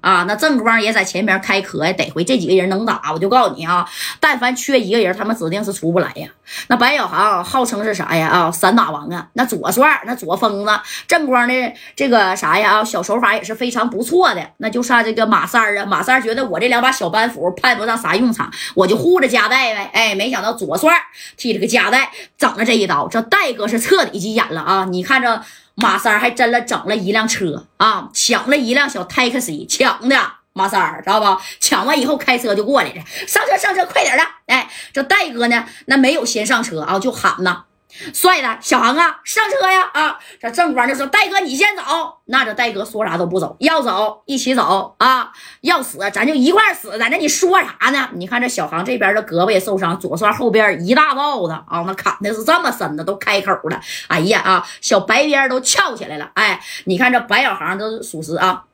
啊！那正光也在前面开壳呀，得回这几个人能打，我就告诉你啊，但凡缺一个人，他们指定是出不来呀。那白小航号称是啥呀？啊，散打王啊！那左帅，那左疯子，正光的这个啥呀？啊，小手法也是非常不错的。那就差这个马三啊，马三觉得我这两把小板斧派不上啥用场，我就护着加代呗。哎，没想到左帅替这个加代整了这一刀，这戴哥是彻底急眼了啊！你看着。马三还真了，整了一辆车啊，抢了一辆小 taxi，抢的马三儿知道不？抢完以后开车就过来了，上车上车，快点的！哎，这戴哥呢，那没有先上车啊，就喊呐。帅的小航啊，上车呀！啊，这正光就说：“戴哥，你先走。”那这戴哥说啥都不走，要走一起走啊！要死咱就一块死，在那你说啥呢？你看这小航这边的胳膊也受伤，左帅后边一大包子啊，那砍的是这么深的，都开口了。哎呀啊，小白边都翘起来了。哎，你看这白小航都属实啊，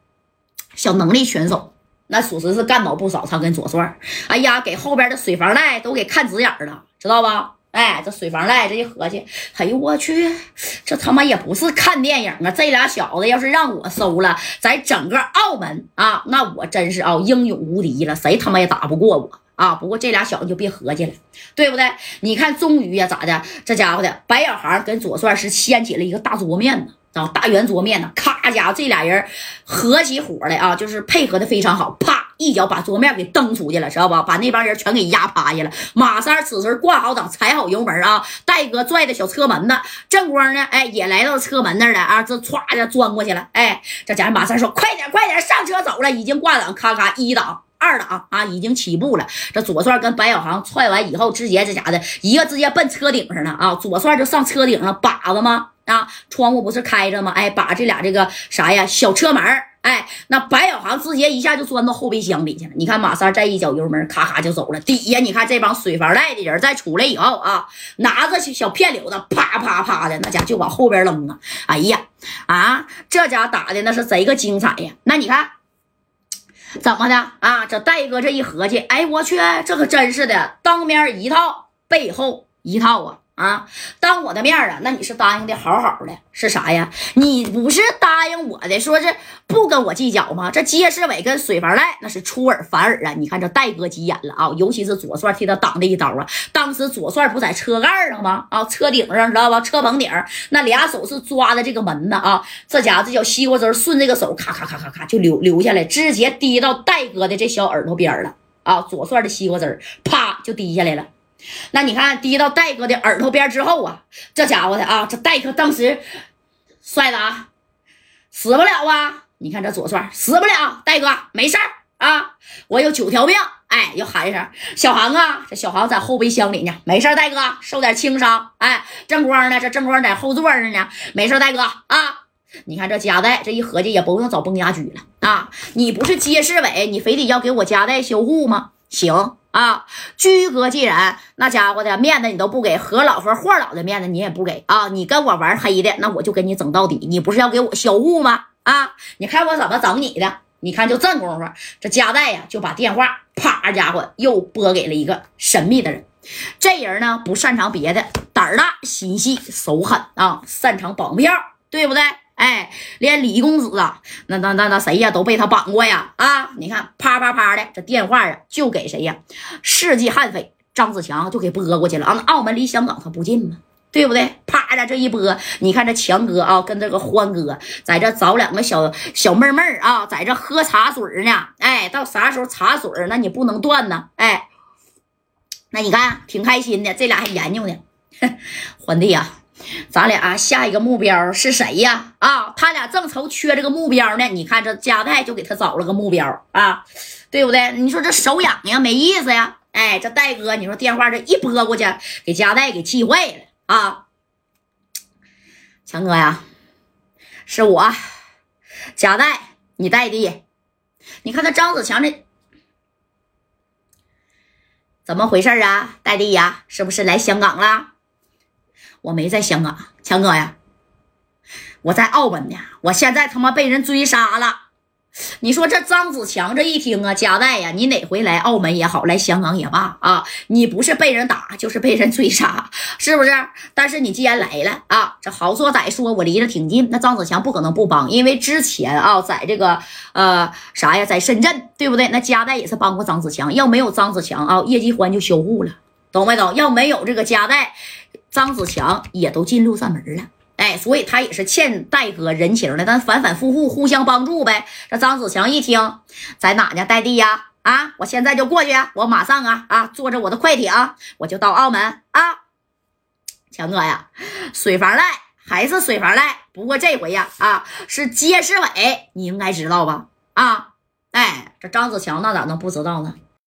小能力选手，那属实是干倒不少。他跟左帅，哎呀，给后边的水房带都给看直眼了，知道吧？哎，这水房赖这一合计，哎呦我去，这他妈也不是看电影啊！这俩小子要是让我收了，在整个澳门啊，那我真是啊英勇无敌了，谁他妈也打不过我啊！不过这俩小子就别合计了，对不对？你看，终于呀，咋的？这家伙的白小航跟左帅是掀起了一个大桌面呢。啊，大圆桌面呢，咔家伙，这俩人合起伙来啊，就是配合的非常好，啪一脚把桌面给蹬出去了，知道吧？把那帮人全给压趴下了。马三此时挂好档，踩好油门啊，戴哥拽着小车门子，正光呢，哎，也来到车门那儿了啊，这歘就钻过去了。哎，这家马三说：“快点，快点，上车走了。”已经挂档，咔咔一档、二档啊，已经起步了。这左帅跟白小航踹完以后，直接这家的一个直接奔车顶上了啊，左帅就上车顶上把子吗？啊，窗户不是开着吗？哎，把这俩这个啥呀，小车门哎，那白小航直接一下就钻到后备箱里去了。你看马三再一脚油门，咔咔就走了。底下你看这帮水房赖的人再出来以后啊，拿着小片柳子，啪啪啪的，那家就往后边扔啊。哎呀，啊，这家打的那是贼个精彩呀。那你看怎么的啊？这戴哥这一合计，哎，我去，这可真是的，当面一套，背后一套啊。啊，当我的面啊，那你是答应的好好的，是啥呀？你不是答应我的，说是不跟我计较吗？这街市委跟水房赖那是出尔反尔啊！你看这戴哥急眼了啊，尤其是左帅替他挡这一刀啊。当时左帅不在车盖上吗？啊，车顶上知道吧？车棚顶那俩手是抓的这个门呢啊，这家伙这小西瓜汁顺这个手咔咔咔咔咔就流流下来，直接滴到戴哥的这小耳朵边了啊！左帅的西瓜汁啪就滴下来了。那你看，滴到戴哥的耳朵边之后啊，这家伙的啊，这戴哥当时帅的啊，死不了啊！你看这左帅死不了，戴哥没事儿啊，我有九条命。哎，又喊一声小航啊，这小航在后备箱里呢，没事戴哥受点轻伤。哎，正光呢，这正光在后座上呢，没事戴哥啊。你看这夹带，这一合计也不用找崩牙驹了啊！你不是街市委，你非得要给我夹带销户吗？行。啊，居哥既然那家伙的面子你都不给，何老和霍老的面子你也不给啊！你跟我玩黑的，那我就跟你整到底。你不是要给我销户吗？啊，你看我怎么整你的？你看就这功夫，这加代呀就把电话啪，家伙又拨给了一个神秘的人。这人呢不擅长别的，胆大，心细，手狠啊，擅长绑票，对不对？哎，连李公子啊，那那那那谁呀，都被他绑过呀！啊，你看，啪啪啪的，这电话啊，就给谁呀？世纪悍匪张子强就给拨过去了啊！澳门离香港他不近吗？对不对？啪的这一拨，你看这强哥啊，跟这个欢哥在这找两个小小妹妹啊，在这喝茶水呢。哎，到啥时候茶水那你不能断呢？哎，那你看挺开心的，这俩还研究呢。欢弟呀。咱俩下一个目标是谁呀？啊，他俩正愁缺这个目标呢。你看这加代就给他找了个目标啊，对不对？你说这手痒痒没意思呀？哎，这戴哥，你说电话这一拨过去，给加代给气坏了啊！强哥呀，是我，加代，你代弟。你看他张子强这怎么回事啊？代弟呀，是不是来香港了？我没在香港，强哥呀，我在澳门呢。我现在他妈被人追杀了，你说这张子强这一听啊，加代呀，你哪回来澳门也好，来香港也罢啊，你不是被人打，就是被人追杀，是不是？但是你既然来了啊，这好说歹说，我离得挺近，那张子强不可能不帮，因为之前啊，在这个呃啥呀，在深圳，对不对？那加代也是帮过张子强，要没有张子强啊，叶继欢就销户了，懂没懂？要没有这个加代，张子强也都进六扇门了。哎，所以他也是欠戴哥人情的，咱反反复复互相帮助呗。这张子强一听，在哪呢？戴弟呀，啊，我现在就过去，我马上啊啊，坐着我的快艇，我就到澳门啊。强哥呀，水房赖还是水房赖，不过这回呀啊，是街市委，你应该知道吧？啊，哎，这张子强那咋能不知道呢？